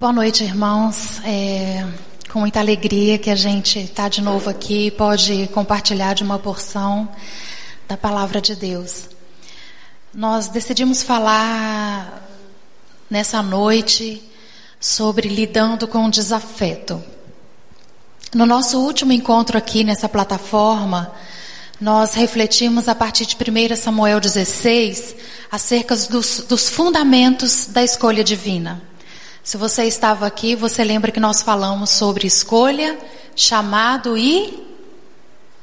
Boa noite, irmãos. É com muita alegria que a gente está de novo aqui e pode compartilhar de uma porção da palavra de Deus. Nós decidimos falar nessa noite sobre lidando com o desafeto. No nosso último encontro aqui nessa plataforma, nós refletimos a partir de 1 Samuel 16 acerca dos, dos fundamentos da escolha divina. Se você estava aqui, você lembra que nós falamos sobre escolha, chamado e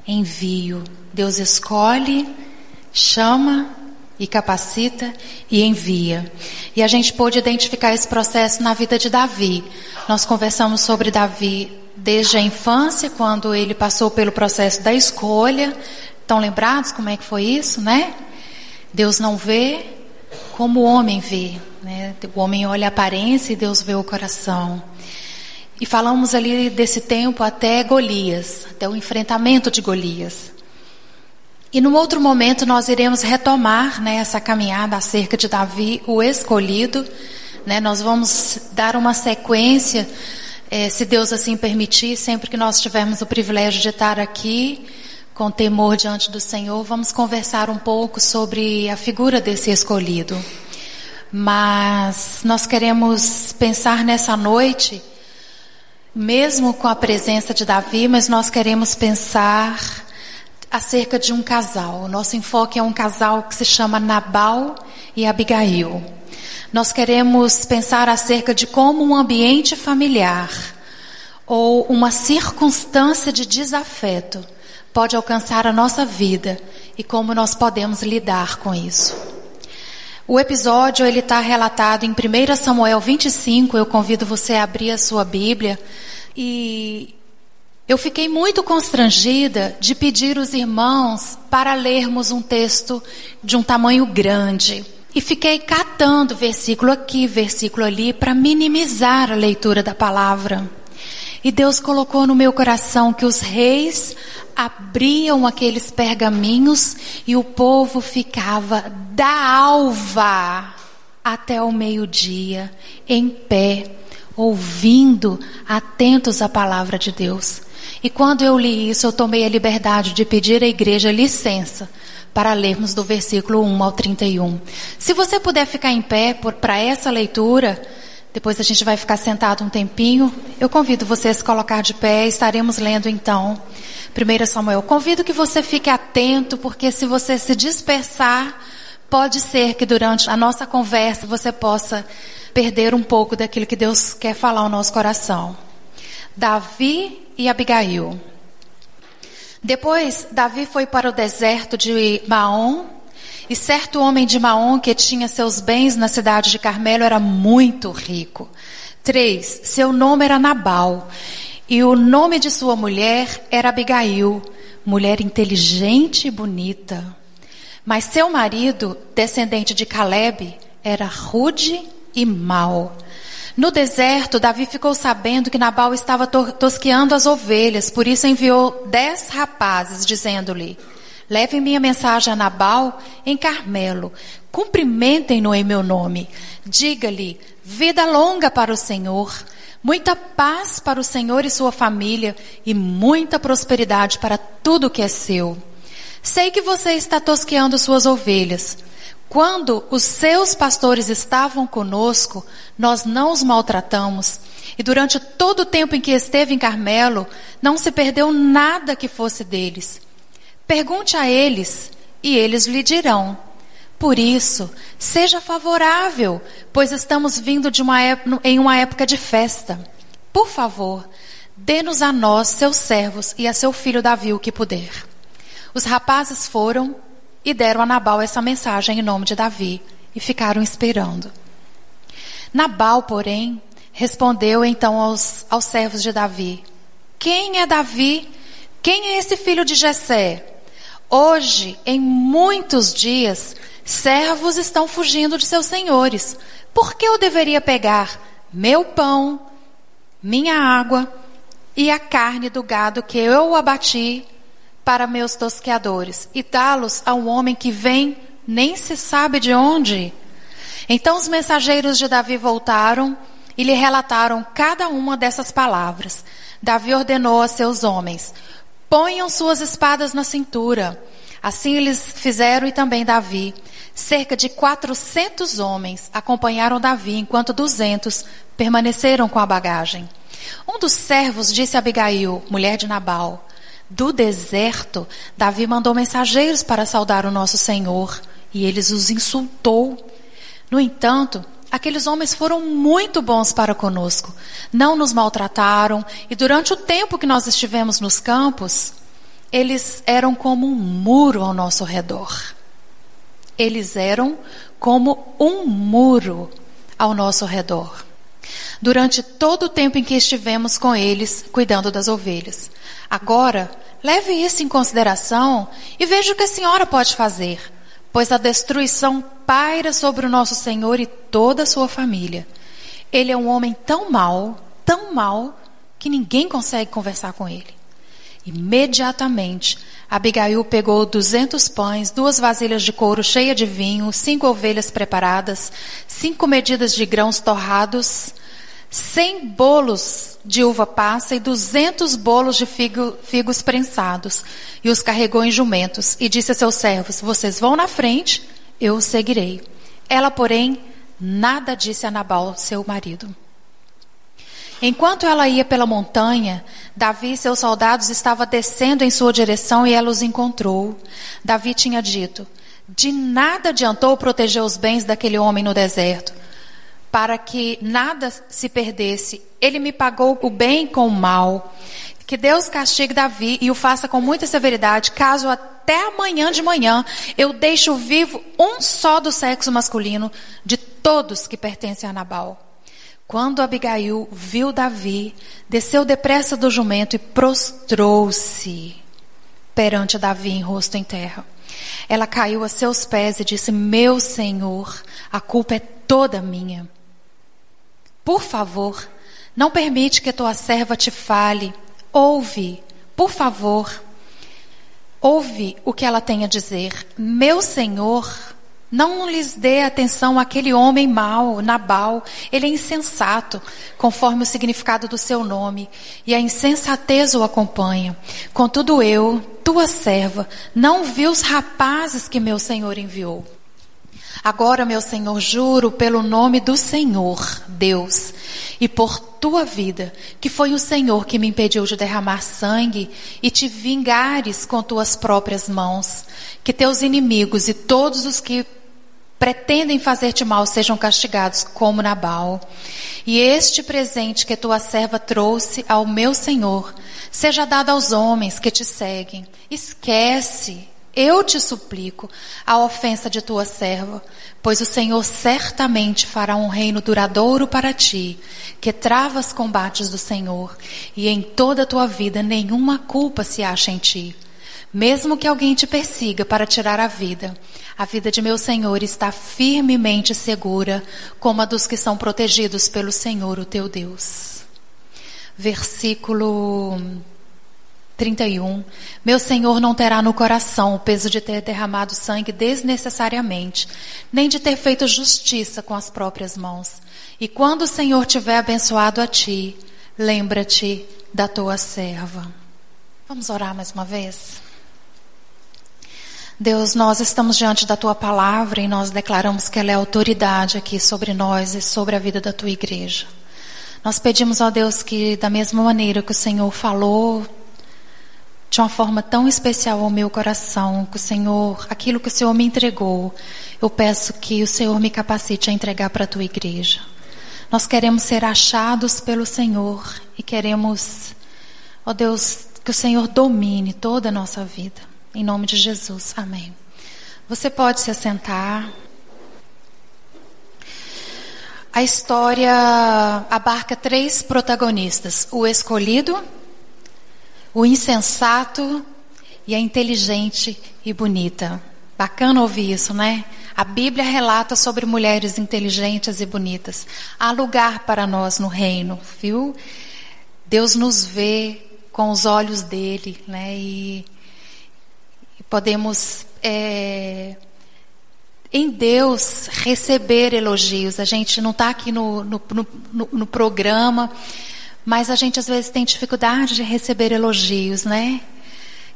envio. Deus escolhe, chama e capacita e envia. E a gente pôde identificar esse processo na vida de Davi. Nós conversamos sobre Davi desde a infância, quando ele passou pelo processo da escolha. Estão lembrados como é que foi isso, né? Deus não vê como o homem vê. Né? O homem olha a aparência e Deus vê o coração. E falamos ali desse tempo até Golias, até o enfrentamento de Golias. E num outro momento nós iremos retomar né, essa caminhada acerca de Davi, o escolhido. Né? Nós vamos dar uma sequência, é, se Deus assim permitir, sempre que nós tivermos o privilégio de estar aqui, com temor diante do Senhor, vamos conversar um pouco sobre a figura desse escolhido. Mas nós queremos pensar nessa noite, mesmo com a presença de Davi, mas nós queremos pensar acerca de um casal. O nosso enfoque é um casal que se chama Nabal e Abigail. Nós queremos pensar acerca de como um ambiente familiar ou uma circunstância de desafeto pode alcançar a nossa vida e como nós podemos lidar com isso. O episódio ele está relatado em 1 Samuel 25. Eu convido você a abrir a sua Bíblia. E eu fiquei muito constrangida de pedir os irmãos para lermos um texto de um tamanho grande. E fiquei catando versículo aqui, versículo ali, para minimizar a leitura da palavra. E Deus colocou no meu coração que os reis abriam aqueles pergaminhos e o povo ficava da alva até o meio-dia, em pé, ouvindo, atentos à palavra de Deus. E quando eu li isso, eu tomei a liberdade de pedir à igreja licença para lermos do versículo 1 ao 31. Se você puder ficar em pé para essa leitura, depois a gente vai ficar sentado um tempinho. Eu convido você a colocar de pé, estaremos lendo então 1 Samuel. Convido que você fique atento, porque se você se dispersar, pode ser que durante a nossa conversa você possa perder um pouco daquilo que Deus quer falar ao nosso coração. Davi e Abigail. Depois, Davi foi para o deserto de Maom, e certo homem de Maom que tinha seus bens na cidade de Carmelo era muito rico. Três, seu nome era Nabal. E o nome de sua mulher era Abigail, mulher inteligente e bonita. Mas seu marido, descendente de Caleb, era rude e mau. No deserto, Davi ficou sabendo que Nabal estava tosqueando as ovelhas, por isso enviou dez rapazes, dizendo-lhe: Levem minha mensagem a Nabal em Carmelo, cumprimentem-no em meu nome. Diga-lhe: vida longa para o Senhor muita paz para o Senhor e sua família e muita prosperidade para tudo que é seu. Sei que você está tosqueando suas ovelhas. Quando os seus pastores estavam conosco, nós não os maltratamos. E durante todo o tempo em que esteve em Carmelo, não se perdeu nada que fosse deles. Pergunte a eles, e eles lhe dirão. Por isso, seja favorável, pois estamos vindo uma época, em uma época de festa. Por favor, dê-nos a nós, seus servos, e a seu filho Davi o que puder. Os rapazes foram e deram a Nabal essa mensagem em nome de Davi e ficaram esperando. Nabal, porém, respondeu então aos, aos servos de Davi: Quem é Davi? Quem é esse filho de Jessé? Hoje, em muitos dias, Servos estão fugindo de seus senhores. Por que eu deveria pegar meu pão, minha água e a carne do gado que eu abati para meus tosqueadores e dá-los a um homem que vem nem se sabe de onde? Então os mensageiros de Davi voltaram e lhe relataram cada uma dessas palavras. Davi ordenou a seus homens: ponham suas espadas na cintura. Assim eles fizeram e também Davi. Cerca de 400 homens acompanharam Davi, enquanto 200 permaneceram com a bagagem. Um dos servos disse a Abigail, mulher de Nabal: Do deserto, Davi mandou mensageiros para saudar o nosso Senhor, e eles os insultou. No entanto, aqueles homens foram muito bons para conosco. Não nos maltrataram e durante o tempo que nós estivemos nos campos, eles eram como um muro ao nosso redor. Eles eram como um muro ao nosso redor. Durante todo o tempo em que estivemos com eles, cuidando das ovelhas. Agora, leve isso em consideração e veja o que a senhora pode fazer pois a destruição paira sobre o nosso Senhor e toda a sua família. Ele é um homem tão mau, tão mau, que ninguém consegue conversar com ele. Imediatamente, Abigail pegou duzentos pães, duas vasilhas de couro cheia de vinho, cinco ovelhas preparadas, cinco medidas de grãos torrados, cem bolos de uva passa e duzentos bolos de figo, figos prensados, e os carregou em jumentos, e disse a seus servos: Vocês vão na frente, eu os seguirei. Ela, porém, nada disse a Nabal, seu marido. Enquanto ela ia pela montanha, Davi e seus soldados estavam descendo em sua direção e ela os encontrou. Davi tinha dito: De nada adiantou proteger os bens daquele homem no deserto para que nada se perdesse. Ele me pagou o bem com o mal. Que Deus castigue Davi e o faça com muita severidade, caso até amanhã de manhã eu deixe vivo um só do sexo masculino de todos que pertencem a Nabal. Quando Abigail viu Davi, desceu depressa do jumento e prostrou-se perante Davi em rosto em terra. Ela caiu a seus pés e disse: Meu senhor, a culpa é toda minha. Por favor, não permite que tua serva te fale. Ouve, por favor. Ouve o que ela tem a dizer. Meu Senhor, não lhes dê atenção àquele homem mau, Nabal. Ele é insensato, conforme o significado do seu nome, e a insensatez o acompanha. Contudo, eu, tua serva, não vi os rapazes que meu Senhor enviou. Agora, meu Senhor, juro pelo nome do Senhor, Deus, e por tua vida, que foi o Senhor que me impediu de derramar sangue e te vingares com tuas próprias mãos, que teus inimigos e todos os que pretendem fazer-te mal sejam castigados como Nabal. E este presente que tua serva trouxe ao meu Senhor seja dado aos homens que te seguem. Esquece eu te suplico a ofensa de tua serva, pois o Senhor certamente fará um reino duradouro para ti, que trava os combates do Senhor, e em toda a tua vida nenhuma culpa se acha em ti. Mesmo que alguém te persiga para tirar a vida, a vida de meu Senhor está firmemente segura, como a dos que são protegidos pelo Senhor, o teu Deus. Versículo 31. Meu Senhor não terá no coração o peso de ter derramado sangue desnecessariamente, nem de ter feito justiça com as próprias mãos. E quando o Senhor tiver abençoado a ti, lembra-te da tua serva. Vamos orar mais uma vez? Deus, nós estamos diante da tua palavra e nós declaramos que ela é autoridade aqui sobre nós e sobre a vida da tua igreja. Nós pedimos, ó Deus, que da mesma maneira que o Senhor falou de uma forma tão especial ao meu coração, que o Senhor, aquilo que o Senhor me entregou, eu peço que o Senhor me capacite a entregar para a tua igreja. Nós queremos ser achados pelo Senhor e queremos, ó Deus, que o Senhor domine toda a nossa vida. Em nome de Jesus. Amém. Você pode se assentar. A história abarca três protagonistas: o escolhido, o insensato e a inteligente e bonita. Bacana ouvir isso, né? A Bíblia relata sobre mulheres inteligentes e bonitas. Há lugar para nós no reino, viu? Deus nos vê com os olhos dele, né? E, e podemos é, em Deus receber elogios. A gente não está aqui no, no, no, no, programa, mas a gente às vezes tem dificuldade de receber elogios, né?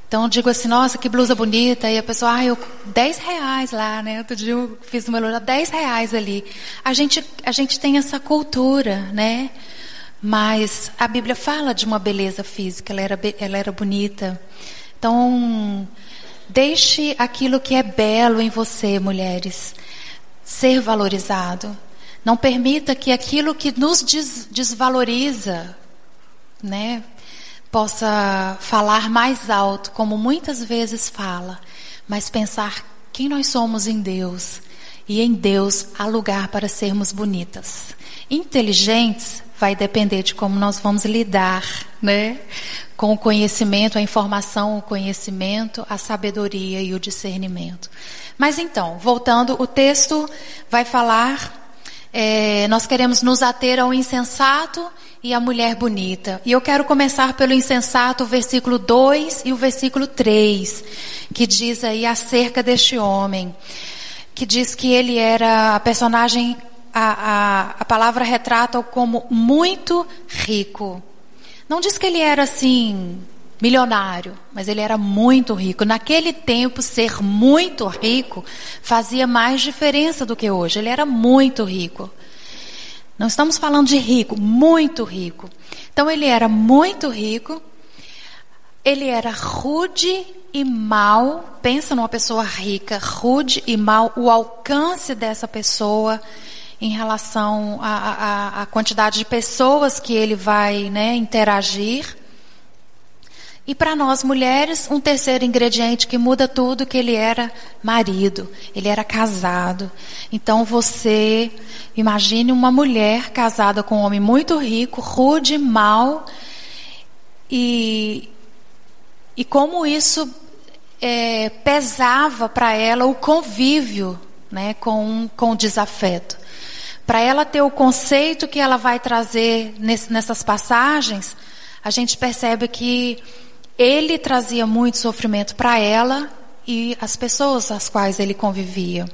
Então eu digo assim, nossa, que blusa bonita, e a pessoa, ah, eu, 10 reais lá, né? Outro dia eu fiz uma elogio, 10 reais ali. A gente, a gente tem essa cultura, né? Mas a Bíblia fala de uma beleza física, ela era, ela era bonita. Então, deixe aquilo que é belo em você, mulheres, ser valorizado. Não permita que aquilo que nos des desvaloriza, né, possa falar mais alto, como muitas vezes fala, mas pensar quem nós somos em Deus. E em Deus há lugar para sermos bonitas. Inteligentes vai depender de como nós vamos lidar, né? Com o conhecimento, a informação, o conhecimento, a sabedoria e o discernimento. Mas então, voltando, o texto vai falar, é, nós queremos nos ater ao insensato e à mulher bonita. E eu quero começar pelo insensato, o versículo 2 e o versículo 3, que diz aí acerca deste homem, que diz que ele era a personagem a, a, a palavra retrata-o como muito rico. Não diz que ele era assim, milionário, mas ele era muito rico. Naquele tempo, ser muito rico fazia mais diferença do que hoje. Ele era muito rico. Não estamos falando de rico, muito rico. Então ele era muito rico. Ele era rude e mal. Pensa numa pessoa rica, rude e mal. O alcance dessa pessoa em relação à, quantidade de pessoas que ele vai né, interagir. E para nós mulheres, um terceiro ingrediente que muda tudo, que ele era marido, ele era casado. Então você imagine uma mulher casada com um homem muito rico, rude, mal, e, e como isso é, pesava para ela o convívio né, com, com desafeto para ela ter o conceito que ela vai trazer nessas passagens, a gente percebe que ele trazia muito sofrimento para ela e as pessoas às quais ele convivia.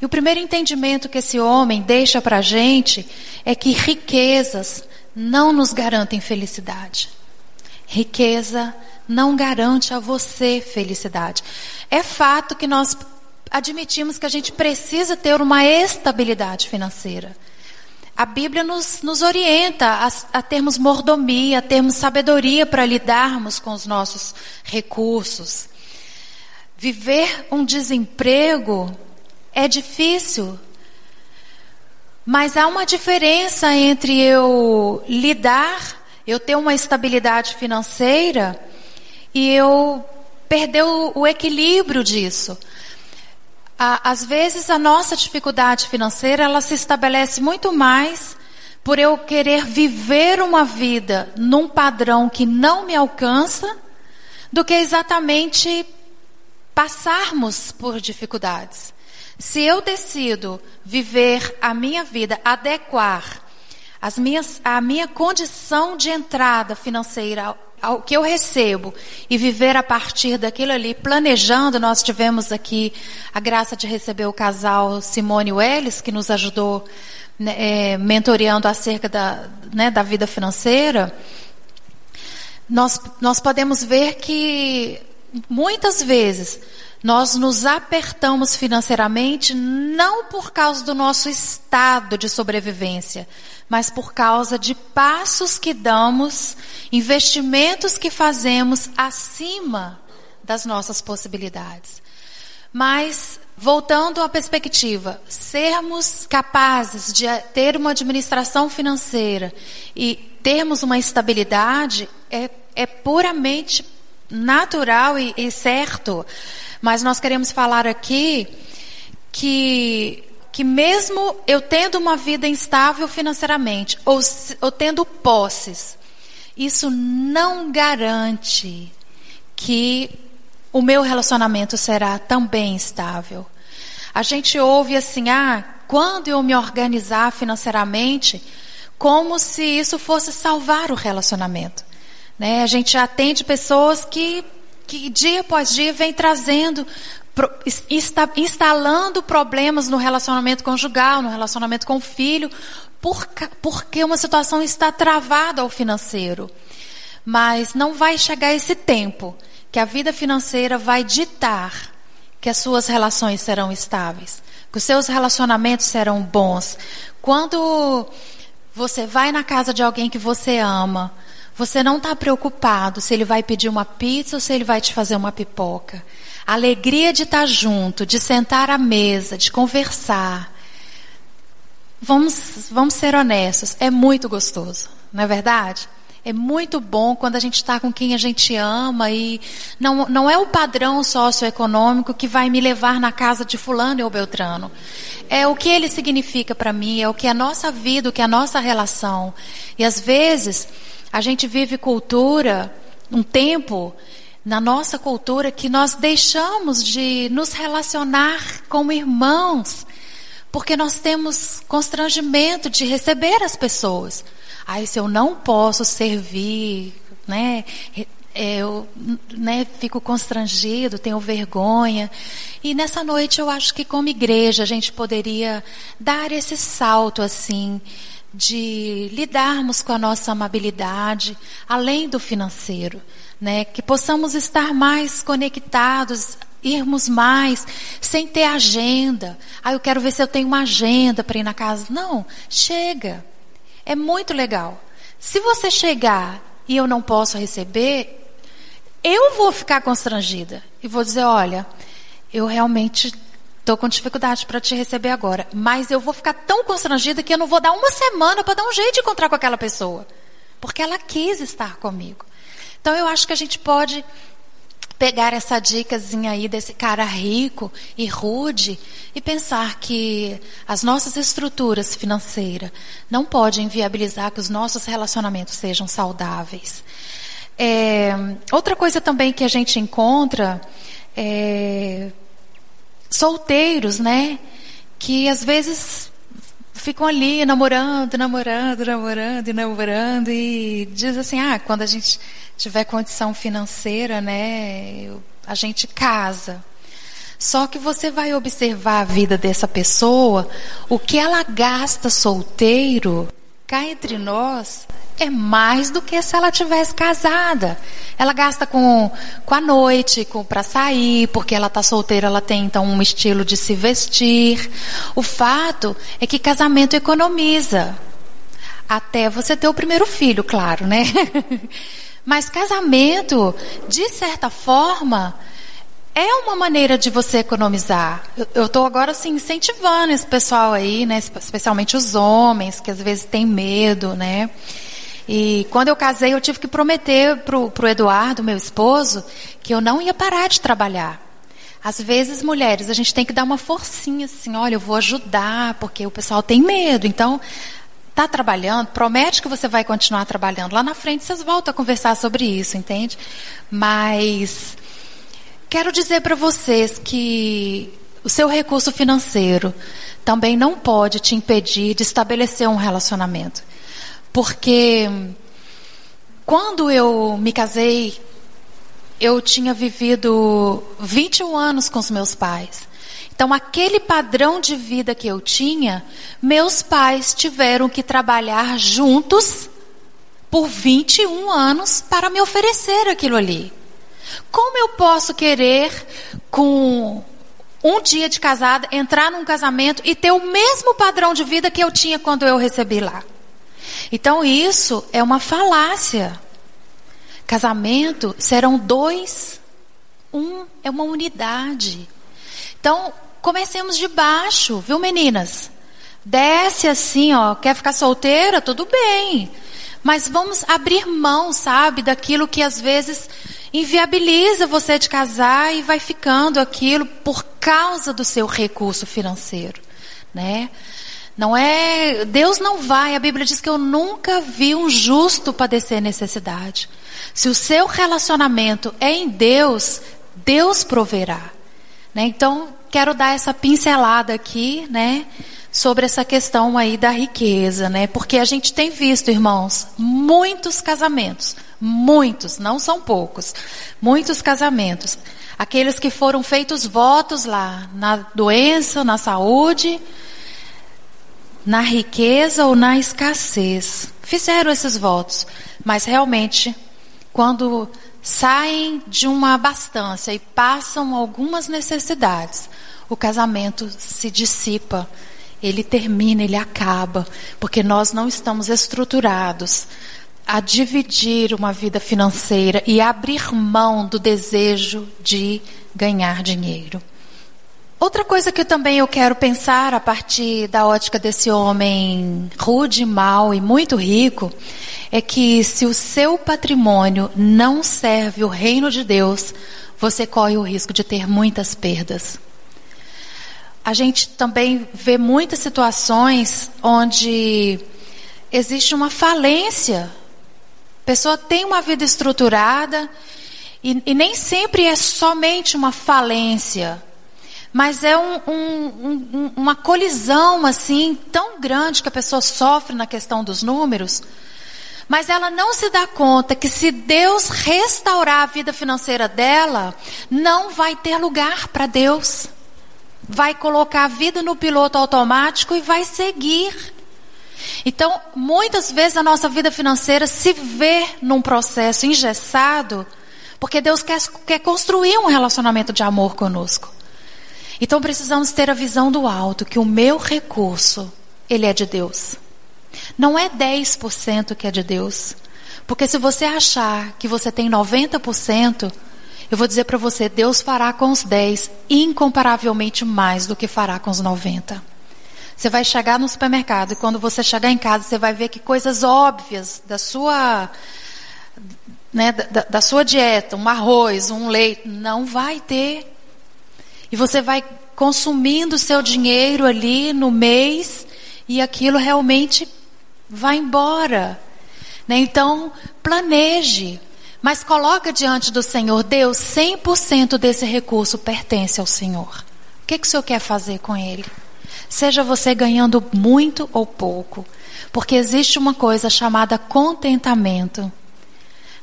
E o primeiro entendimento que esse homem deixa para a gente é que riquezas não nos garantem felicidade. Riqueza não garante a você felicidade. É fato que nós admitimos que a gente precisa ter uma estabilidade financeira. A Bíblia nos, nos orienta a, a termos mordomia, a termos sabedoria para lidarmos com os nossos recursos. Viver um desemprego é difícil, mas há uma diferença entre eu lidar, eu ter uma estabilidade financeira e eu perder o, o equilíbrio disso às vezes a nossa dificuldade financeira ela se estabelece muito mais por eu querer viver uma vida num padrão que não me alcança do que exatamente passarmos por dificuldades. Se eu decido viver a minha vida, adequar minhas, a minha condição de entrada financeira ao que eu recebo e viver a partir daquilo ali, planejando, nós tivemos aqui a graça de receber o casal Simone Welles, que nos ajudou né, é, mentoreando acerca da, né, da vida financeira. Nós, nós podemos ver que muitas vezes nós nos apertamos financeiramente não por causa do nosso estado de sobrevivência, mas por causa de passos que damos, investimentos que fazemos acima das nossas possibilidades. Mas, voltando à perspectiva, sermos capazes de ter uma administração financeira e termos uma estabilidade é, é puramente natural e, e certo. Mas nós queremos falar aqui que que mesmo eu tendo uma vida instável financeiramente ou, ou tendo posses, isso não garante que o meu relacionamento será também estável. A gente ouve assim, ah, quando eu me organizar financeiramente, como se isso fosse salvar o relacionamento. Né? A gente atende pessoas que, que dia após dia vem trazendo instalando problemas no relacionamento conjugal, no relacionamento com o filho, porque uma situação está travada ao financeiro. Mas não vai chegar esse tempo que a vida financeira vai ditar que as suas relações serão estáveis, que os seus relacionamentos serão bons. Quando você vai na casa de alguém que você ama, você não está preocupado se ele vai pedir uma pizza ou se ele vai te fazer uma pipoca. A alegria de estar junto, de sentar à mesa, de conversar. Vamos, vamos ser honestos, é muito gostoso, não é verdade? É muito bom quando a gente está com quem a gente ama e não, não é o padrão socioeconômico que vai me levar na casa de fulano ou beltrano. É o que ele significa para mim, é o que é a nossa vida, o que é a nossa relação. E às vezes a gente vive cultura, um tempo na nossa cultura que nós deixamos de nos relacionar como irmãos, porque nós temos constrangimento de receber as pessoas. Ai, se eu não posso servir, né? Eu né, fico constrangido, tenho vergonha. E nessa noite eu acho que como igreja a gente poderia dar esse salto assim de lidarmos com a nossa amabilidade, além do financeiro, né? Que possamos estar mais conectados, irmos mais, sem ter agenda. Ah, eu quero ver se eu tenho uma agenda para ir na casa. Não, chega. É muito legal. Se você chegar e eu não posso receber, eu vou ficar constrangida e vou dizer: olha, eu realmente estou com dificuldade para te receber agora, mas eu vou ficar tão constrangida que eu não vou dar uma semana para dar um jeito de encontrar com aquela pessoa, porque ela quis estar comigo. Então eu acho que a gente pode pegar essa dicasinha aí desse cara rico e rude e pensar que as nossas estruturas financeiras não podem viabilizar que os nossos relacionamentos sejam saudáveis. É, outra coisa também que a gente encontra é solteiros, né? Que às vezes ficam ali namorando, namorando, namorando e namorando e diz assim, ah, quando a gente tiver condição financeira, né, a gente casa. Só que você vai observar a vida dessa pessoa, o que ela gasta solteiro, cá entre nós, é mais do que se ela tivesse casada. Ela gasta com, com a noite, com para sair, porque ela está solteira, ela tem então um estilo de se vestir. O fato é que casamento economiza. Até você ter o primeiro filho, claro, né? Mas casamento, de certa forma, é uma maneira de você economizar. Eu estou agora assim incentivando esse pessoal aí, né, especialmente os homens que às vezes têm medo, né? E quando eu casei, eu tive que prometer pro, pro Eduardo, meu esposo, que eu não ia parar de trabalhar. Às vezes, mulheres, a gente tem que dar uma forcinha assim, olha, eu vou ajudar, porque o pessoal tem medo. Então, está trabalhando, promete que você vai continuar trabalhando. Lá na frente vocês voltam a conversar sobre isso, entende? Mas quero dizer para vocês que o seu recurso financeiro também não pode te impedir de estabelecer um relacionamento. Porque quando eu me casei, eu tinha vivido 21 anos com os meus pais. Então, aquele padrão de vida que eu tinha, meus pais tiveram que trabalhar juntos por 21 anos para me oferecer aquilo ali. Como eu posso querer, com um dia de casada, entrar num casamento e ter o mesmo padrão de vida que eu tinha quando eu recebi lá? Então, isso é uma falácia. Casamento serão dois, um é uma unidade. Então, comecemos de baixo, viu, meninas? Desce assim, ó, quer ficar solteira? Tudo bem. Mas vamos abrir mão, sabe, daquilo que às vezes inviabiliza você de casar e vai ficando aquilo por causa do seu recurso financeiro, né? Não é, Deus não vai, a Bíblia diz que eu nunca vi um justo padecer necessidade. Se o seu relacionamento é em Deus, Deus proverá. Né? Então, quero dar essa pincelada aqui, né? Sobre essa questão aí da riqueza, né? Porque a gente tem visto, irmãos, muitos casamentos, muitos, não são poucos, muitos casamentos. Aqueles que foram feitos votos lá, na doença, na saúde, na riqueza ou na escassez. Fizeram esses votos, mas realmente, quando saem de uma abastança e passam algumas necessidades, o casamento se dissipa ele termina, ele acaba, porque nós não estamos estruturados a dividir uma vida financeira e abrir mão do desejo de ganhar dinheiro. Outra coisa que eu também eu quero pensar a partir da ótica desse homem rude, mau e muito rico é que se o seu patrimônio não serve o reino de Deus, você corre o risco de ter muitas perdas a gente também vê muitas situações onde existe uma falência. A pessoa tem uma vida estruturada e, e nem sempre é somente uma falência, mas é um, um, um, uma colisão assim tão grande que a pessoa sofre na questão dos números. Mas ela não se dá conta que se Deus restaurar a vida financeira dela, não vai ter lugar para Deus vai colocar a vida no piloto automático e vai seguir. Então, muitas vezes a nossa vida financeira se vê num processo engessado, porque Deus quer, quer construir um relacionamento de amor conosco. Então precisamos ter a visão do alto, que o meu recurso, ele é de Deus. Não é 10% que é de Deus. Porque se você achar que você tem 90%, eu vou dizer para você, Deus fará com os 10 incomparavelmente mais do que fará com os 90. Você vai chegar no supermercado e quando você chegar em casa, você vai ver que coisas óbvias da sua né, da, da sua dieta, um arroz, um leite, não vai ter. E você vai consumindo seu dinheiro ali no mês e aquilo realmente vai embora. Né? Então, planeje. Mas coloca diante do Senhor, Deus, 100% desse recurso pertence ao Senhor. O que, que o Senhor quer fazer com ele? Seja você ganhando muito ou pouco. Porque existe uma coisa chamada contentamento.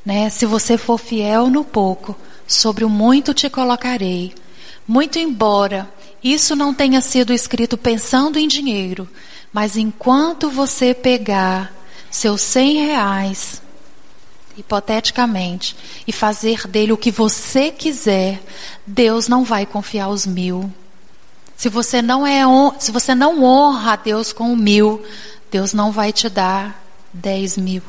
Né? Se você for fiel no pouco, sobre o muito te colocarei. Muito embora isso não tenha sido escrito pensando em dinheiro, mas enquanto você pegar seus cem reais hipoteticamente, e fazer dele o que você quiser, Deus não vai confiar os mil. Se você não é se você não honra a Deus com o mil, Deus não vai te dar dez mil.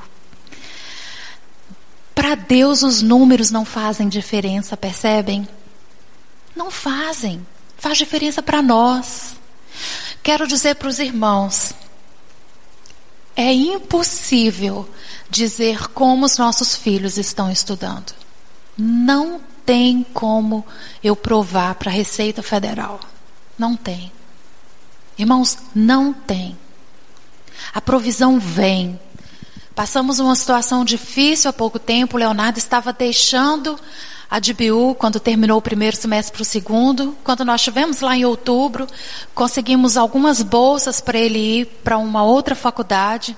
Para Deus os números não fazem diferença, percebem? Não fazem. Faz diferença para nós. Quero dizer para os irmãos, é impossível dizer como os nossos filhos estão estudando. Não tem como eu provar para a Receita Federal. Não tem. Irmãos, não tem. A provisão vem. Passamos uma situação difícil há pouco tempo. Leonardo estava deixando a DBU quando terminou o primeiro semestre para o segundo. Quando nós estivemos lá em outubro, conseguimos algumas bolsas para ele ir para uma outra faculdade.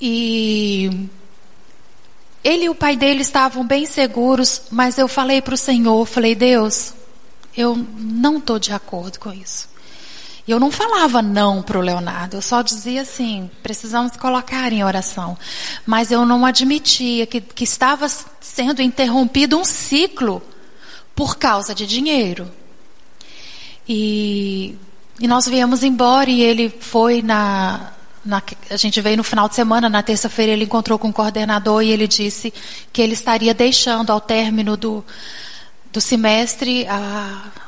E ele e o pai dele estavam bem seguros, mas eu falei para o Senhor, falei, Deus, eu não estou de acordo com isso. E eu não falava não para o Leonardo, eu só dizia assim, precisamos colocar em oração. Mas eu não admitia que, que estava sendo interrompido um ciclo por causa de dinheiro. E, e nós viemos embora e ele foi na, na, a gente veio no final de semana, na terça-feira ele encontrou com o coordenador e ele disse que ele estaria deixando ao término do, do semestre a,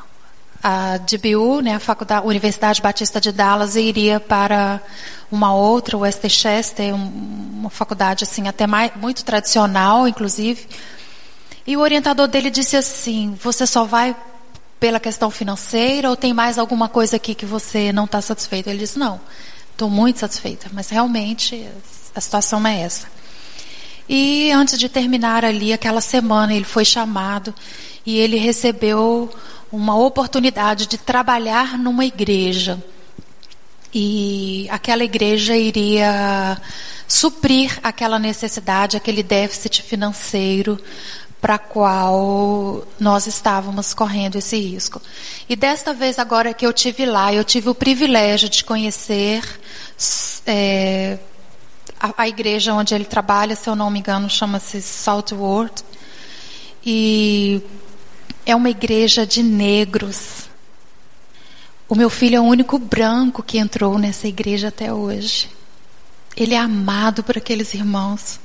a DBU, né, a Faculdade, Universidade Batista de Dallas, iria para uma outra, West Chester, uma faculdade assim até mais, muito tradicional, inclusive. E o orientador dele disse assim: você só vai pela questão financeira ou tem mais alguma coisa aqui que você não está satisfeito? Ele disse: não. Estou muito satisfeita, mas realmente a situação é essa. E antes de terminar ali aquela semana, ele foi chamado e ele recebeu uma oportunidade de trabalhar numa igreja. e aquela igreja iria suprir aquela necessidade, aquele déficit financeiro para qual nós estávamos correndo esse risco. E desta vez agora que eu tive lá, eu tive o privilégio de conhecer é, a, a, igreja onde ele trabalha, se eu não me engano, chama-se Saltworth, e é uma igreja de negros. O meu filho é o único branco que entrou nessa igreja até hoje. Ele é amado por aqueles irmãos.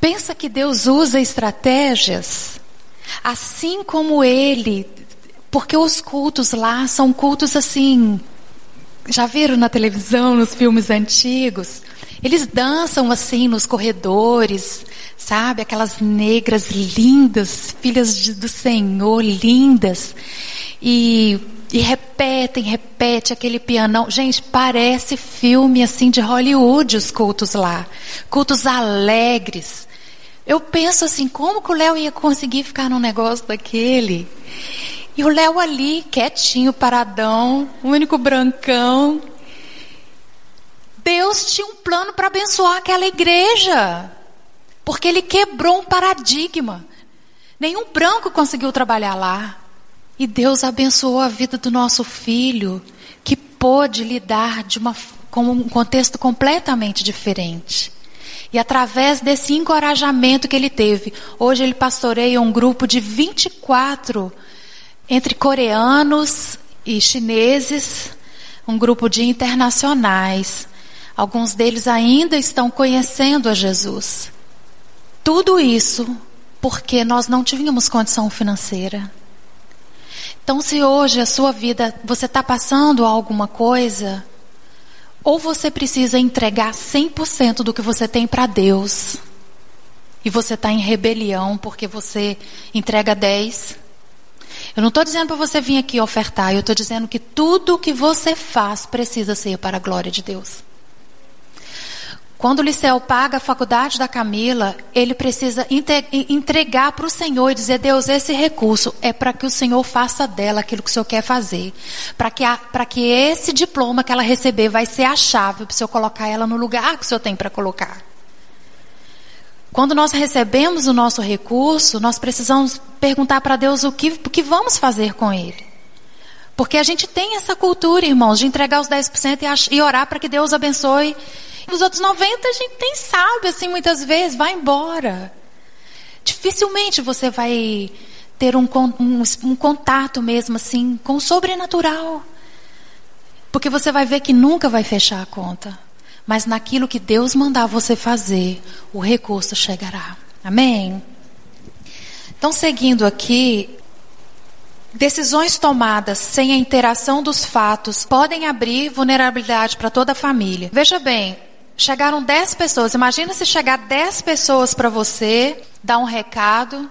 Pensa que Deus usa estratégias, assim como Ele, porque os cultos lá são cultos assim. Já viram na televisão, nos filmes antigos? Eles dançam assim nos corredores, sabe? Aquelas negras lindas, filhas de, do Senhor, lindas. E e repetem, repete aquele pianão. Gente, parece filme assim de Hollywood os cultos lá. Cultos alegres. Eu penso assim, como que o Léo ia conseguir ficar num negócio daquele? E o Léo ali, quietinho, paradão, o único brancão. Deus tinha um plano para abençoar aquela igreja. Porque ele quebrou um paradigma. Nenhum branco conseguiu trabalhar lá. E Deus abençoou a vida do nosso filho, que pôde lidar de uma, com um contexto completamente diferente. E através desse encorajamento que ele teve, hoje ele pastoreia um grupo de 24 entre coreanos e chineses, um grupo de internacionais. Alguns deles ainda estão conhecendo a Jesus. Tudo isso porque nós não tínhamos condição financeira. Então, se hoje a sua vida você está passando alguma coisa, ou você precisa entregar 100% do que você tem para Deus, e você está em rebelião porque você entrega 10%. Eu não estou dizendo para você vir aqui ofertar, eu estou dizendo que tudo que você faz precisa ser para a glória de Deus. Quando o Liceu paga a faculdade da Camila, ele precisa entregar para o Senhor e dizer: Deus, esse recurso é para que o Senhor faça dela aquilo que o Senhor quer fazer. Para que, que esse diploma que ela receber vai ser a chave para o Senhor colocar ela no lugar que o Senhor tem para colocar. Quando nós recebemos o nosso recurso, nós precisamos perguntar para Deus o que, o que vamos fazer com ele. Porque a gente tem essa cultura, irmãos, de entregar os 10% e, e orar para que Deus abençoe os outros 90 a gente nem sabe, assim, muitas vezes, vai embora. Dificilmente você vai ter um, um, um contato mesmo, assim, com o sobrenatural. Porque você vai ver que nunca vai fechar a conta. Mas naquilo que Deus mandar você fazer, o recurso chegará. Amém? Então, seguindo aqui, Decisões tomadas sem a interação dos fatos podem abrir vulnerabilidade para toda a família. Veja bem, Chegaram 10 pessoas. Imagina se chegar 10 pessoas para você, dar um recado,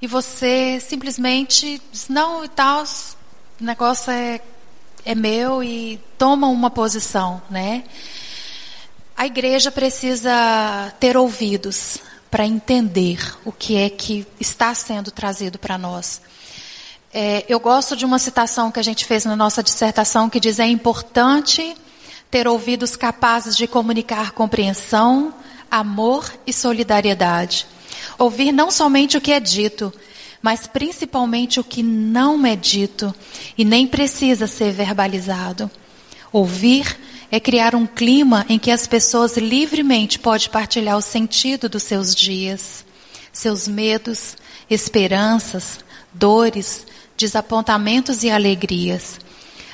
e você simplesmente diz, não e tal, o negócio é, é meu e toma uma posição, né? A igreja precisa ter ouvidos para entender o que é que está sendo trazido para nós. É, eu gosto de uma citação que a gente fez na nossa dissertação que diz: é importante ter ouvidos capazes de comunicar compreensão, amor e solidariedade. Ouvir não somente o que é dito, mas principalmente o que não é dito e nem precisa ser verbalizado. Ouvir é criar um clima em que as pessoas livremente podem partilhar o sentido dos seus dias, seus medos, esperanças, dores, desapontamentos e alegrias.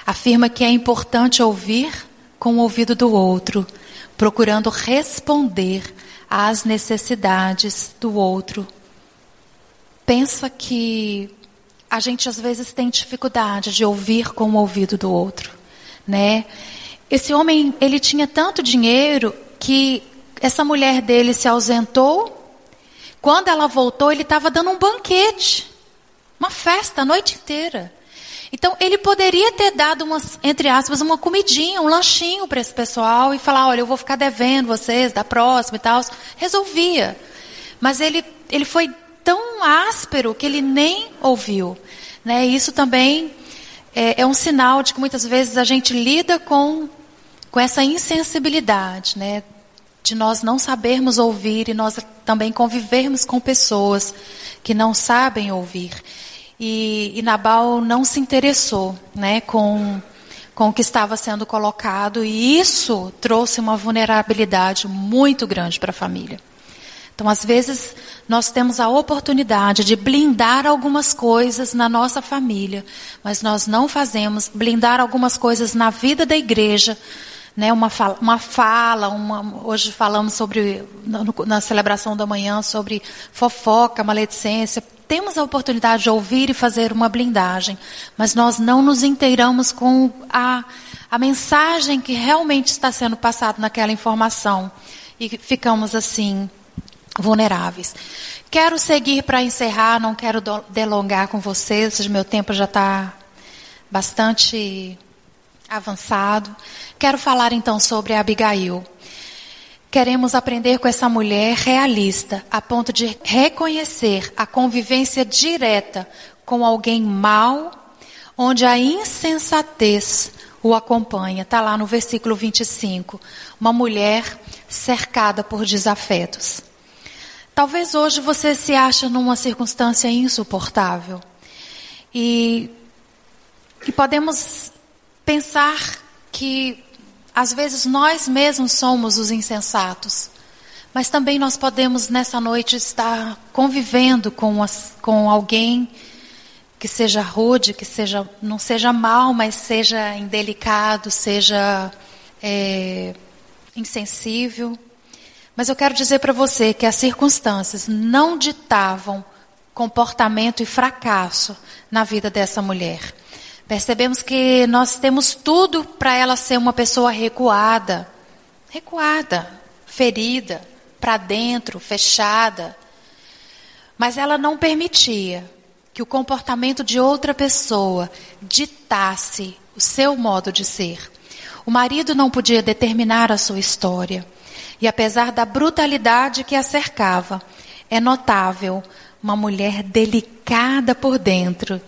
Afirma que é importante ouvir com o ouvido do outro, procurando responder às necessidades do outro. Pensa que a gente às vezes tem dificuldade de ouvir com o ouvido do outro, né? Esse homem, ele tinha tanto dinheiro que essa mulher dele se ausentou. Quando ela voltou, ele estava dando um banquete, uma festa a noite inteira. Então, ele poderia ter dado, umas, entre aspas, uma comidinha, um lanchinho para esse pessoal e falar: olha, eu vou ficar devendo vocês da próxima e tal. Resolvia. Mas ele, ele foi tão áspero que ele nem ouviu. Né? Isso também é, é um sinal de que muitas vezes a gente lida com, com essa insensibilidade, né? De nós não sabermos ouvir e nós também convivermos com pessoas que não sabem ouvir. E, e Nabal não se interessou né, com, com o que estava sendo colocado, e isso trouxe uma vulnerabilidade muito grande para a família. Então, às vezes, nós temos a oportunidade de blindar algumas coisas na nossa família, mas nós não fazemos blindar algumas coisas na vida da igreja. Né, uma fala, uma fala uma, hoje falamos sobre, na, na celebração da manhã, sobre fofoca, maledicência. Temos a oportunidade de ouvir e fazer uma blindagem, mas nós não nos inteiramos com a, a mensagem que realmente está sendo passada naquela informação. E ficamos assim, vulneráveis. Quero seguir para encerrar, não quero delongar com vocês, meu tempo já está bastante avançado. Quero falar então sobre Abigail. Queremos aprender com essa mulher realista, a ponto de reconhecer a convivência direta com alguém mau, onde a insensatez o acompanha. Está lá no versículo 25. Uma mulher cercada por desafetos. Talvez hoje você se ache numa circunstância insuportável. E, e podemos pensar que às vezes nós mesmos somos os insensatos. Mas também nós podemos nessa noite estar convivendo com, as, com alguém que seja rude, que seja não seja mal, mas seja indelicado, seja é, insensível. Mas eu quero dizer para você que as circunstâncias não ditavam comportamento e fracasso na vida dessa mulher. Percebemos que nós temos tudo para ela ser uma pessoa recuada, recuada, ferida, para dentro, fechada. Mas ela não permitia que o comportamento de outra pessoa ditasse o seu modo de ser. O marido não podia determinar a sua história. E apesar da brutalidade que a cercava, é notável uma mulher delicada por dentro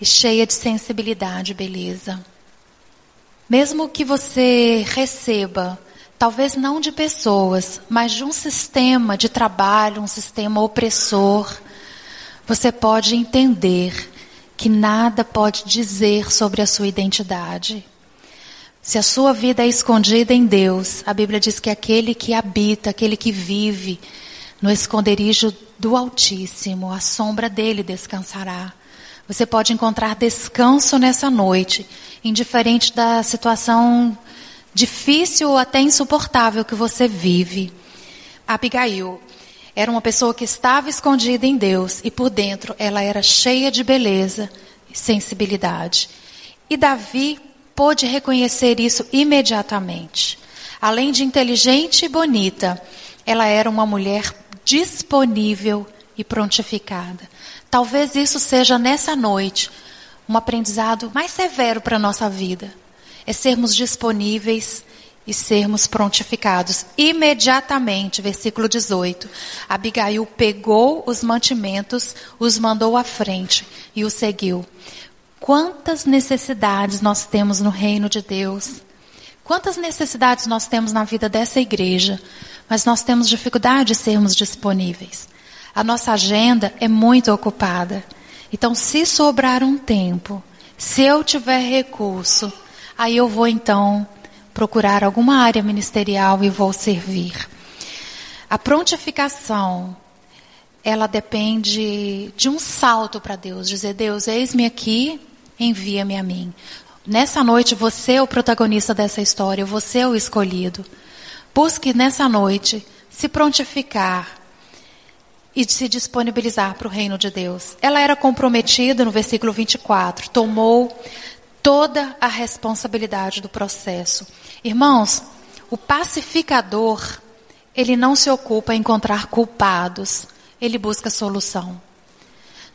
e cheia de sensibilidade e beleza. Mesmo que você receba, talvez não de pessoas, mas de um sistema de trabalho, um sistema opressor, você pode entender que nada pode dizer sobre a sua identidade. Se a sua vida é escondida em Deus, a Bíblia diz que aquele que habita, aquele que vive no esconderijo do Altíssimo, a sombra dele descansará. Você pode encontrar descanso nessa noite, indiferente da situação difícil ou até insuportável que você vive. Abigail era uma pessoa que estava escondida em Deus e por dentro ela era cheia de beleza e sensibilidade. E Davi pôde reconhecer isso imediatamente. Além de inteligente e bonita, ela era uma mulher disponível e prontificada. Talvez isso seja nessa noite um aprendizado mais severo para a nossa vida. É sermos disponíveis e sermos prontificados. Imediatamente, versículo 18. Abigail pegou os mantimentos, os mandou à frente e o seguiu. Quantas necessidades nós temos no reino de Deus? Quantas necessidades nós temos na vida dessa igreja? Mas nós temos dificuldade de sermos disponíveis. A nossa agenda é muito ocupada. Então, se sobrar um tempo, se eu tiver recurso, aí eu vou então procurar alguma área ministerial e vou servir. A prontificação, ela depende de um salto para Deus, dizer: Deus, eis-me aqui, envia-me a mim. Nessa noite, você é o protagonista dessa história, você é o escolhido. Busque nessa noite se prontificar e se disponibilizar para o reino de Deus. Ela era comprometida no versículo 24, tomou toda a responsabilidade do processo. Irmãos, o pacificador, ele não se ocupa em encontrar culpados, ele busca solução.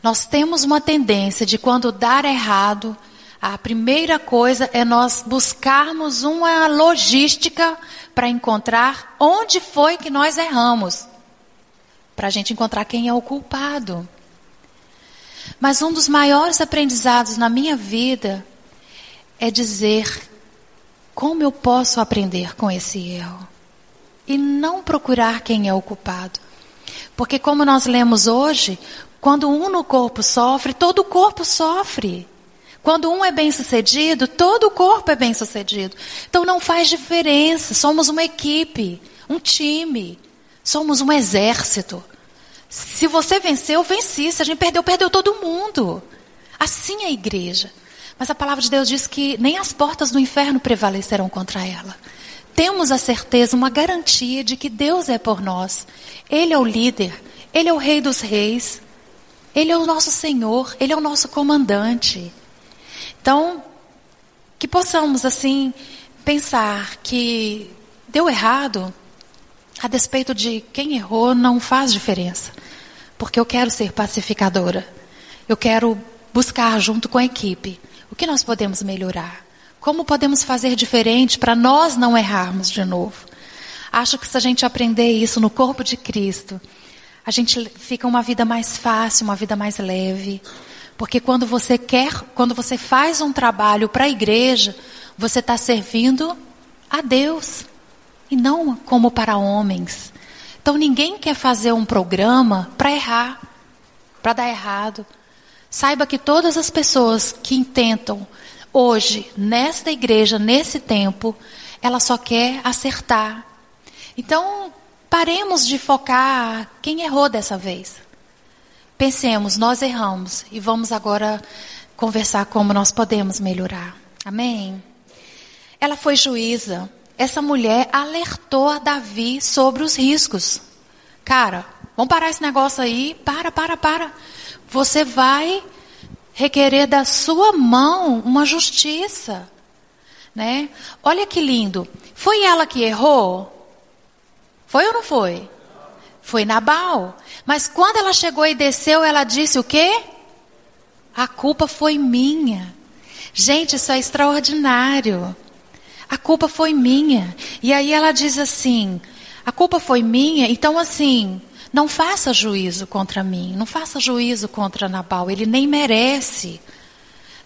Nós temos uma tendência de quando dar errado, a primeira coisa é nós buscarmos uma logística para encontrar onde foi que nós erramos. Para a gente encontrar quem é o culpado. Mas um dos maiores aprendizados na minha vida é dizer como eu posso aprender com esse erro e não procurar quem é o culpado. Porque, como nós lemos hoje, quando um no corpo sofre, todo o corpo sofre. Quando um é bem sucedido, todo o corpo é bem sucedido. Então não faz diferença. Somos uma equipe, um time. Somos um exército. Se você venceu, venci. Se a gente perdeu, perdeu todo mundo. Assim é a igreja. Mas a palavra de Deus diz que nem as portas do inferno prevalecerão contra ela. Temos a certeza, uma garantia de que Deus é por nós. Ele é o líder, ele é o rei dos reis. Ele é o nosso Senhor, ele é o nosso comandante. Então, que possamos assim pensar que deu errado, a despeito de quem errou, não faz diferença. Porque eu quero ser pacificadora. Eu quero buscar junto com a equipe o que nós podemos melhorar? Como podemos fazer diferente para nós não errarmos de novo? Acho que se a gente aprender isso no corpo de Cristo, a gente fica uma vida mais fácil, uma vida mais leve. Porque quando você quer, quando você faz um trabalho para a igreja, você está servindo a Deus e não como para homens. Então ninguém quer fazer um programa para errar, para dar errado. Saiba que todas as pessoas que intentam hoje, nesta igreja, nesse tempo, ela só quer acertar. Então, paremos de focar quem errou dessa vez. Pensemos, nós erramos e vamos agora conversar como nós podemos melhorar. Amém? Ela foi juíza. Essa mulher alertou a Davi sobre os riscos. Cara, vamos parar esse negócio aí. Para, para, para você vai requerer da sua mão uma justiça. Né? Olha que lindo. Foi ela que errou? Foi ou não foi? Foi Nabal. Mas quando ela chegou e desceu, ela disse o quê? A culpa foi minha. Gente, isso é extraordinário. A culpa foi minha. E aí ela diz assim: a culpa foi minha, então assim, não faça juízo contra mim, não faça juízo contra Nabal, ele nem merece.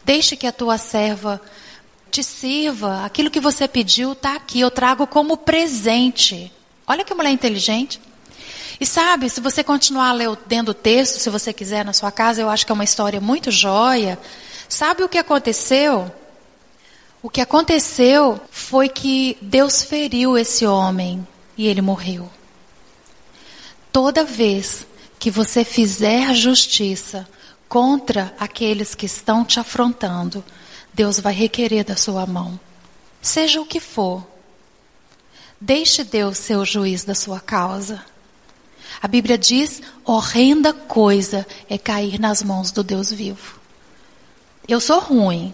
Deixe que a tua serva te sirva, aquilo que você pediu está aqui, eu trago como presente. Olha que mulher inteligente. E sabe, se você continuar lendo o texto, se você quiser na sua casa, eu acho que é uma história muito joia. Sabe o que aconteceu? O que aconteceu foi que Deus feriu esse homem e ele morreu. Toda vez que você fizer justiça contra aqueles que estão te afrontando, Deus vai requerer da sua mão. Seja o que for. Deixe Deus ser o juiz da sua causa. A Bíblia diz: horrenda coisa é cair nas mãos do Deus vivo. Eu sou ruim,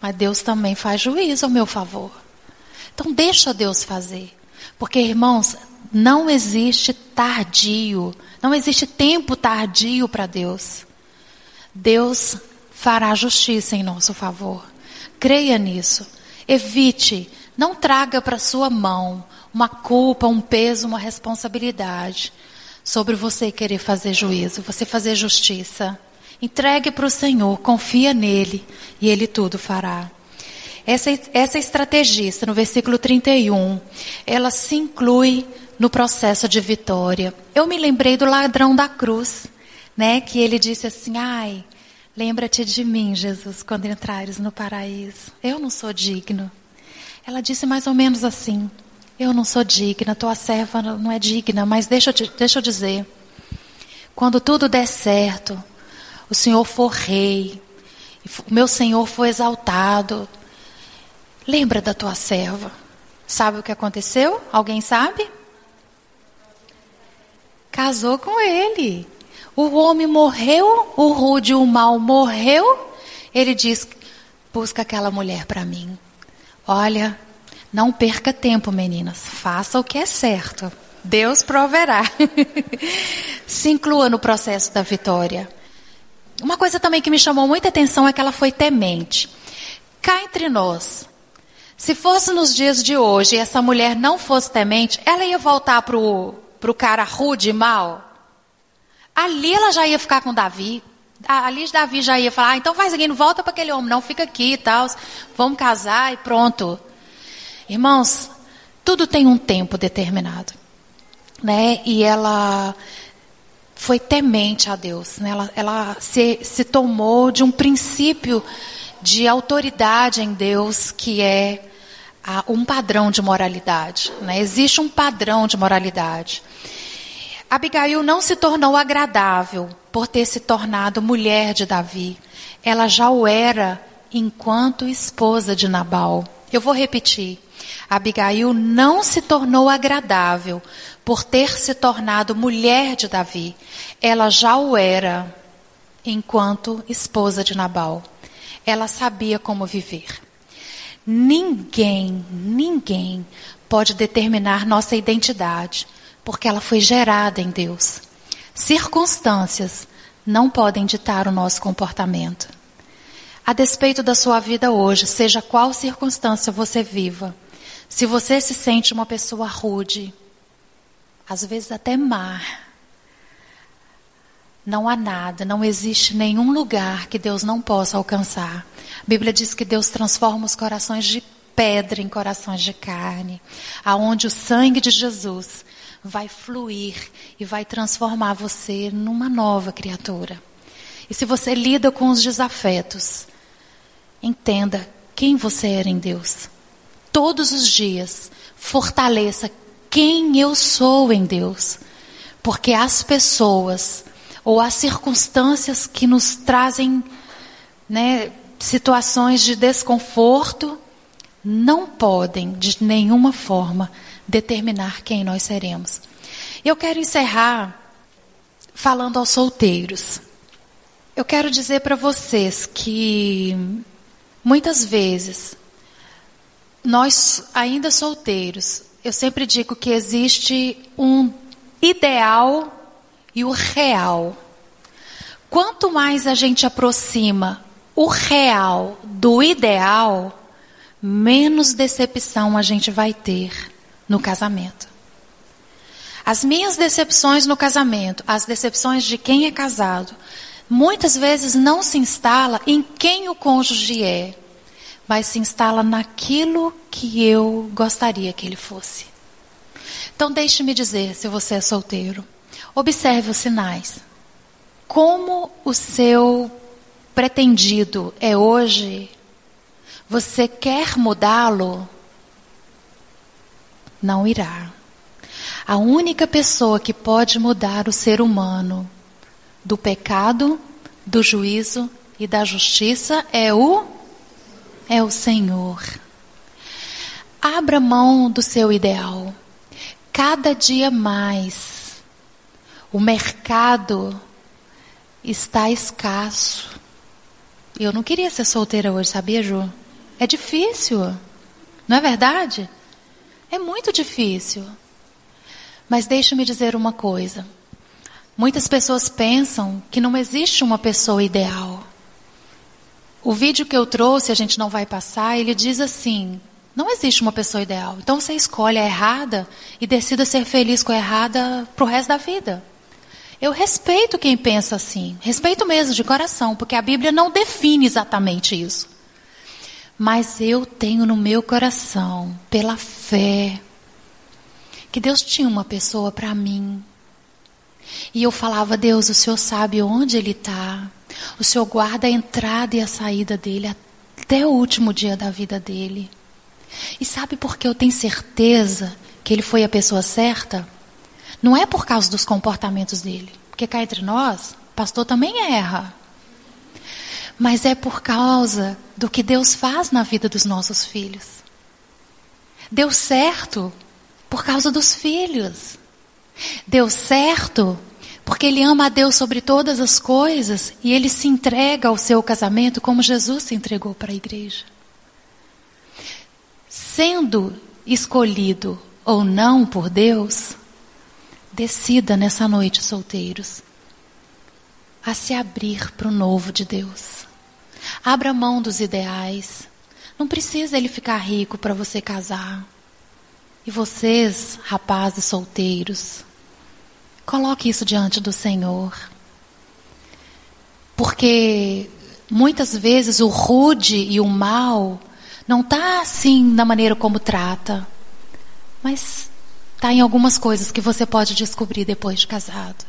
mas Deus também faz juízo ao meu favor. Então deixa Deus fazer. Porque, irmãos, não existe tardio, não existe tempo tardio para Deus. Deus fará justiça em nosso favor. Creia nisso. Evite, não traga para sua mão uma culpa, um peso, uma responsabilidade sobre você querer fazer juízo, você fazer justiça. Entregue para o Senhor, confia nele e ele tudo fará. Essa, essa estrategista, no versículo 31, ela se inclui no processo de vitória. Eu me lembrei do ladrão da cruz, né? Que ele disse assim: Ai, lembra-te de mim, Jesus, quando entrares no paraíso. Eu não sou digno. Ela disse mais ou menos assim: Eu não sou digna, tua serva não é digna, mas deixa eu, deixa eu dizer. Quando tudo der certo, o Senhor for rei, o meu Senhor for exaltado, lembra da tua serva. Sabe o que aconteceu? Alguém sabe? casou com ele. O homem morreu, o rude, o mal morreu. Ele diz: busca aquela mulher para mim. Olha, não perca tempo, meninas. Faça o que é certo. Deus proverá. Se inclua no processo da vitória. Uma coisa também que me chamou muita atenção é que ela foi temente. Cá entre nós, se fosse nos dias de hoje e essa mulher não fosse temente, ela ia voltar para o para o cara rude e mal, ali ela já ia ficar com Davi. Ali Davi já ia falar, ah, então faz aqui, não volta para aquele homem, não fica aqui e tal. Vamos casar e pronto. Irmãos, tudo tem um tempo determinado. Né? E ela foi temente a Deus. Né? Ela, ela se, se tomou de um princípio de autoridade em Deus que é a, um padrão de moralidade. Né? Existe um padrão de moralidade. Abigail não se tornou agradável por ter se tornado mulher de Davi. Ela já o era enquanto esposa de Nabal. Eu vou repetir. Abigail não se tornou agradável por ter se tornado mulher de Davi. Ela já o era enquanto esposa de Nabal. Ela sabia como viver. Ninguém, ninguém pode determinar nossa identidade, porque ela foi gerada em Deus. Circunstâncias não podem ditar o nosso comportamento. A despeito da sua vida hoje, seja qual circunstância você viva, se você se sente uma pessoa rude, às vezes até má, não há nada, não existe nenhum lugar que Deus não possa alcançar. A Bíblia diz que Deus transforma os corações de pedra em corações de carne, aonde o sangue de Jesus vai fluir e vai transformar você numa nova criatura. E se você lida com os desafetos, entenda quem você era em Deus. Todos os dias, fortaleça quem eu sou em Deus. Porque as pessoas ou as circunstâncias que nos trazem né, situações de desconforto não podem, de nenhuma forma, determinar quem nós seremos. Eu quero encerrar falando aos solteiros. Eu quero dizer para vocês que muitas vezes nós ainda solteiros, eu sempre digo que existe um ideal e o real. Quanto mais a gente aproxima o real do ideal, menos decepção a gente vai ter no casamento. As minhas decepções no casamento, as decepções de quem é casado, muitas vezes não se instala em quem o cônjuge é, mas se instala naquilo que eu gostaria que ele fosse. Então deixe-me dizer, se você é solteiro, Observe os sinais. Como o seu pretendido é hoje, você quer mudá-lo? Não irá. A única pessoa que pode mudar o ser humano do pecado, do juízo e da justiça é o é o Senhor. Abra mão do seu ideal. Cada dia mais o mercado está escasso. Eu não queria ser solteira hoje, sabia, Ju? É difícil. Não é verdade? É muito difícil. Mas deixa-me dizer uma coisa. Muitas pessoas pensam que não existe uma pessoa ideal. O vídeo que eu trouxe, a gente não vai passar, ele diz assim: não existe uma pessoa ideal. Então você escolhe a errada e decida ser feliz com a errada para o resto da vida. Eu respeito quem pensa assim, respeito mesmo de coração, porque a Bíblia não define exatamente isso. Mas eu tenho no meu coração, pela fé, que Deus tinha uma pessoa para mim. E eu falava, Deus, o Senhor sabe onde ele está. O Senhor guarda a entrada e a saída dele até o último dia da vida dele. E sabe por que eu tenho certeza que ele foi a pessoa certa? Não é por causa dos comportamentos dele, porque cá entre nós, pastor também erra. Mas é por causa do que Deus faz na vida dos nossos filhos. Deu certo por causa dos filhos. Deu certo porque ele ama a Deus sobre todas as coisas e ele se entrega ao seu casamento como Jesus se entregou para a igreja. Sendo escolhido ou não por Deus, Decida nessa noite, solteiros, a se abrir para o novo de Deus. Abra mão dos ideais. Não precisa ele ficar rico para você casar. E vocês, rapazes solteiros, coloque isso diante do Senhor. Porque muitas vezes o rude e o mal não está assim na maneira como trata, mas está em algumas coisas que você pode descobrir depois de casado.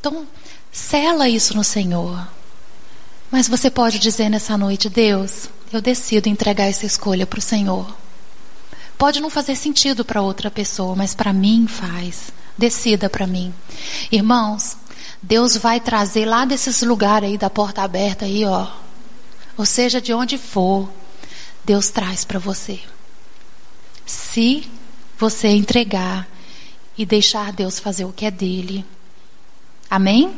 Então, sela isso no Senhor. Mas você pode dizer nessa noite, Deus, eu decido entregar essa escolha para o Senhor. Pode não fazer sentido para outra pessoa, mas para mim faz. Decida para mim. Irmãos, Deus vai trazer lá desses lugares aí da porta aberta aí, ó. Ou seja, de onde for, Deus traz para você. Se você entregar e deixar Deus fazer o que é dele. Amém?